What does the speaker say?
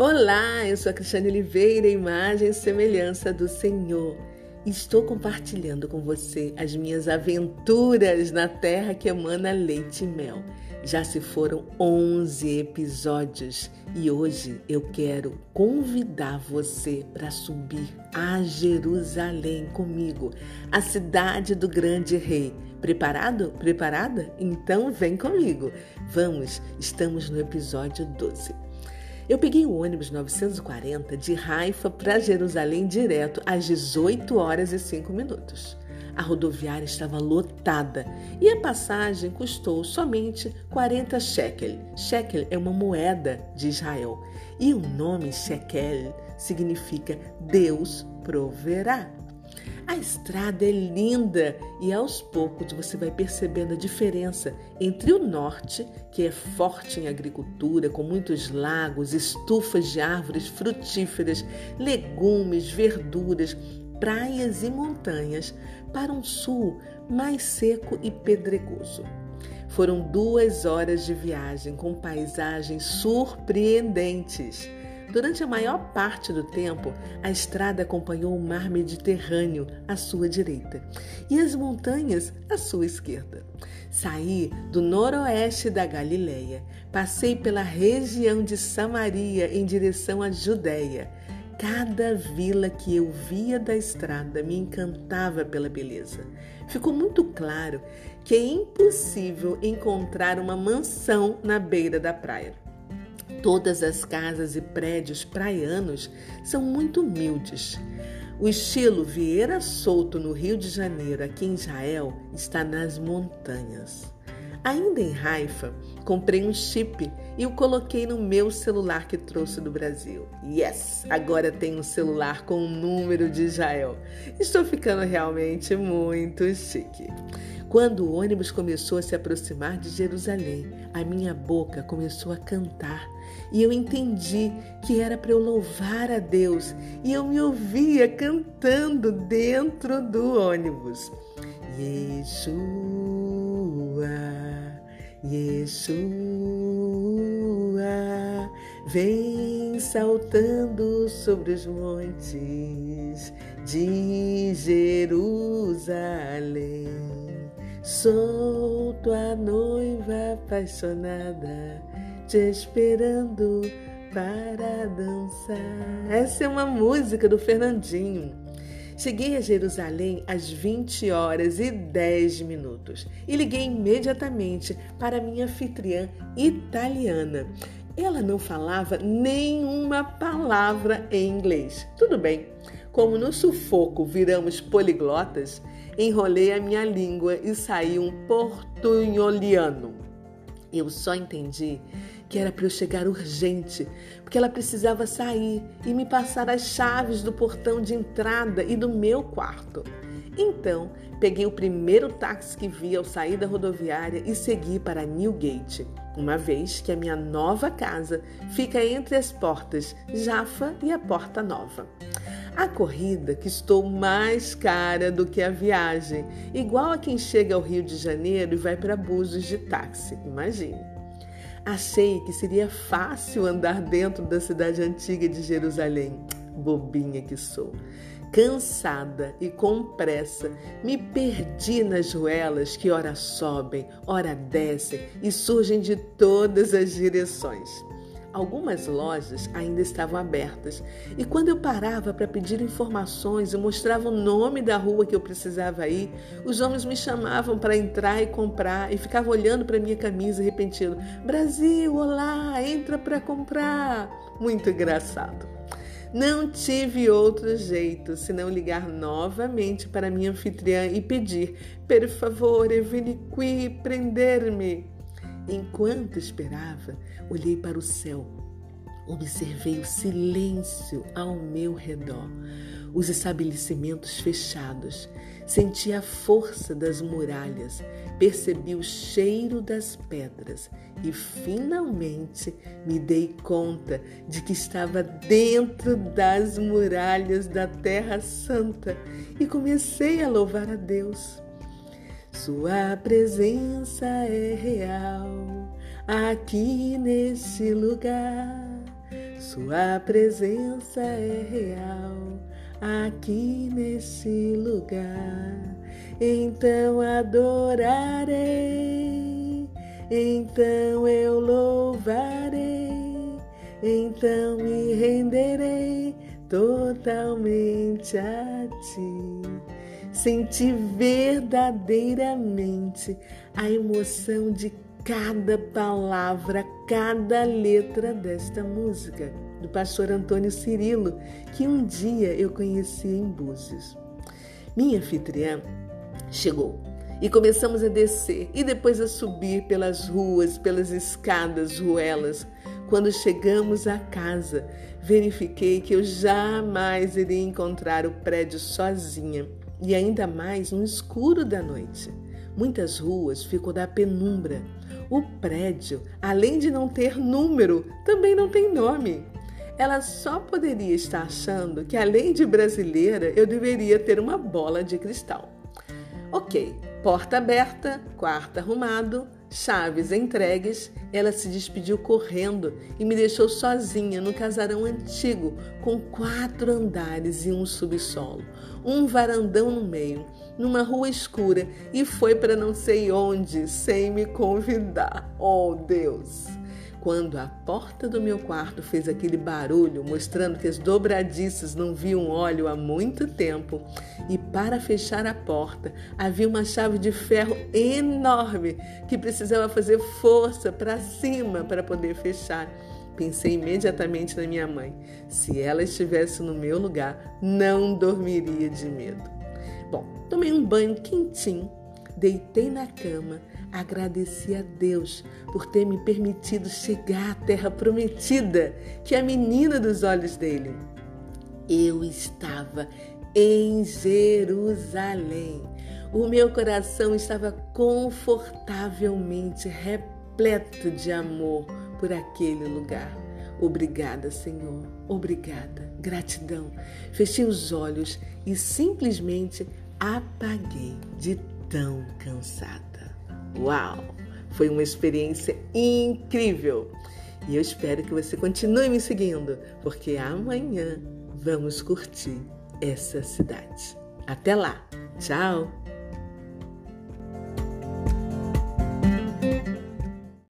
Olá, eu sou a Cristiane Oliveira, imagem e semelhança do Senhor. Estou compartilhando com você as minhas aventuras na terra que emana leite e mel. Já se foram 11 episódios e hoje eu quero convidar você para subir a Jerusalém comigo, a cidade do grande rei. Preparado? Preparada? Então vem comigo. Vamos, estamos no episódio 12. Eu peguei o ônibus 940 de Haifa para Jerusalém direto às 18 horas e 5 minutos. A rodoviária estava lotada e a passagem custou somente 40 shekel. Shekel é uma moeda de Israel e o nome shekel significa Deus proverá. A estrada é linda e aos poucos você vai percebendo a diferença entre o norte, que é forte em agricultura, com muitos lagos, estufas de árvores frutíferas, legumes, verduras, praias e montanhas, para um sul mais seco e pedregoso. Foram duas horas de viagem com paisagens surpreendentes. Durante a maior parte do tempo, a estrada acompanhou o mar Mediterrâneo à sua direita e as montanhas à sua esquerda. Saí do noroeste da Galileia, passei pela região de Samaria em direção à Judéia. Cada vila que eu via da estrada me encantava pela beleza. Ficou muito claro que é impossível encontrar uma mansão na beira da praia. Todas as casas e prédios praianos são muito humildes. O estilo Vieira Solto no Rio de Janeiro, aqui em Israel, está nas montanhas. Ainda em Haifa, comprei um chip e o coloquei no meu celular que trouxe do Brasil. Yes! Agora tenho um celular com o um número de Israel. Estou ficando realmente muito chique. Quando o ônibus começou a se aproximar de Jerusalém, a minha boca começou a cantar e eu entendi que era para eu louvar a Deus e eu me ouvia cantando dentro do ônibus. Yeshua, Yeshua, vem saltando sobre os montes de Jerusalém. Sou tua noiva apaixonada, te esperando para dançar. Essa é uma música do Fernandinho. Cheguei a Jerusalém às 20 horas e 10 minutos e liguei imediatamente para minha anfitriã italiana. Ela não falava nenhuma palavra em inglês. Tudo bem, como no sufoco viramos poliglotas, enrolei a minha língua e saí um portunholiano. Eu só entendi que era para eu chegar urgente, porque ela precisava sair e me passar as chaves do portão de entrada e do meu quarto. Então, peguei o primeiro táxi que vi ao sair da rodoviária e segui para Newgate, uma vez que a minha nova casa fica entre as portas Jaffa e a Porta Nova. A corrida custou mais cara do que a viagem, igual a quem chega ao Rio de Janeiro e vai para Búzios de táxi, imagine. Achei que seria fácil andar dentro da cidade antiga de Jerusalém. Bobinha que sou. Cansada e com pressa, me perdi nas ruelas que ora sobem, ora descem e surgem de todas as direções. Algumas lojas ainda estavam abertas e quando eu parava para pedir informações e mostrava o nome da rua que eu precisava ir, os homens me chamavam para entrar e comprar e ficavam olhando para minha camisa repetindo: Brasil, olá, entra para comprar. Muito engraçado. Não tive outro jeito senão ligar novamente para minha anfitriã e pedir: Per favor, veni qui prender-me. Enquanto esperava, olhei para o céu. Observei o silêncio ao meu redor, os estabelecimentos fechados. Senti a força das muralhas, percebi o cheiro das pedras e finalmente me dei conta de que estava dentro das muralhas da Terra Santa e comecei a louvar a Deus. Sua presença é real aqui nesse lugar. Sua presença é real aqui nesse lugar. Então adorarei, então eu louvarei, então me renderei totalmente a ti. Senti verdadeiramente a emoção de cada palavra, cada letra desta música do pastor Antônio Cirilo, que um dia eu conheci em Búzios. Minha anfitriã chegou e começamos a descer e depois a subir pelas ruas, pelas escadas, ruelas. Quando chegamos à casa, verifiquei que eu jamais iria encontrar o prédio sozinha e ainda mais no escuro da noite. Muitas ruas ficam da penumbra. O prédio, além de não ter número, também não tem nome ela só poderia estar achando que, além de brasileira, eu deveria ter uma bola de cristal. Ok, porta aberta, quarto arrumado, chaves entregues, ela se despediu correndo e me deixou sozinha no casarão antigo, com quatro andares e um subsolo, um varandão no meio, numa rua escura e foi para não sei onde sem me convidar. Oh, Deus! Quando a porta do meu quarto fez aquele barulho, mostrando que as dobradiças não viam óleo há muito tempo, e para fechar a porta havia uma chave de ferro enorme que precisava fazer força para cima para poder fechar. Pensei imediatamente na minha mãe. Se ela estivesse no meu lugar, não dormiria de medo. Bom, tomei um banho quentinho, deitei na cama, Agradeci a Deus por ter me permitido chegar à terra prometida, que é a menina dos olhos dele. Eu estava em Jerusalém. O meu coração estava confortavelmente repleto de amor por aquele lugar. Obrigada, Senhor. Obrigada. Gratidão. Fechei os olhos e simplesmente apaguei de tão cansada. Uau! Foi uma experiência incrível! E eu espero que você continue me seguindo, porque amanhã vamos curtir essa cidade. Até lá! Tchau!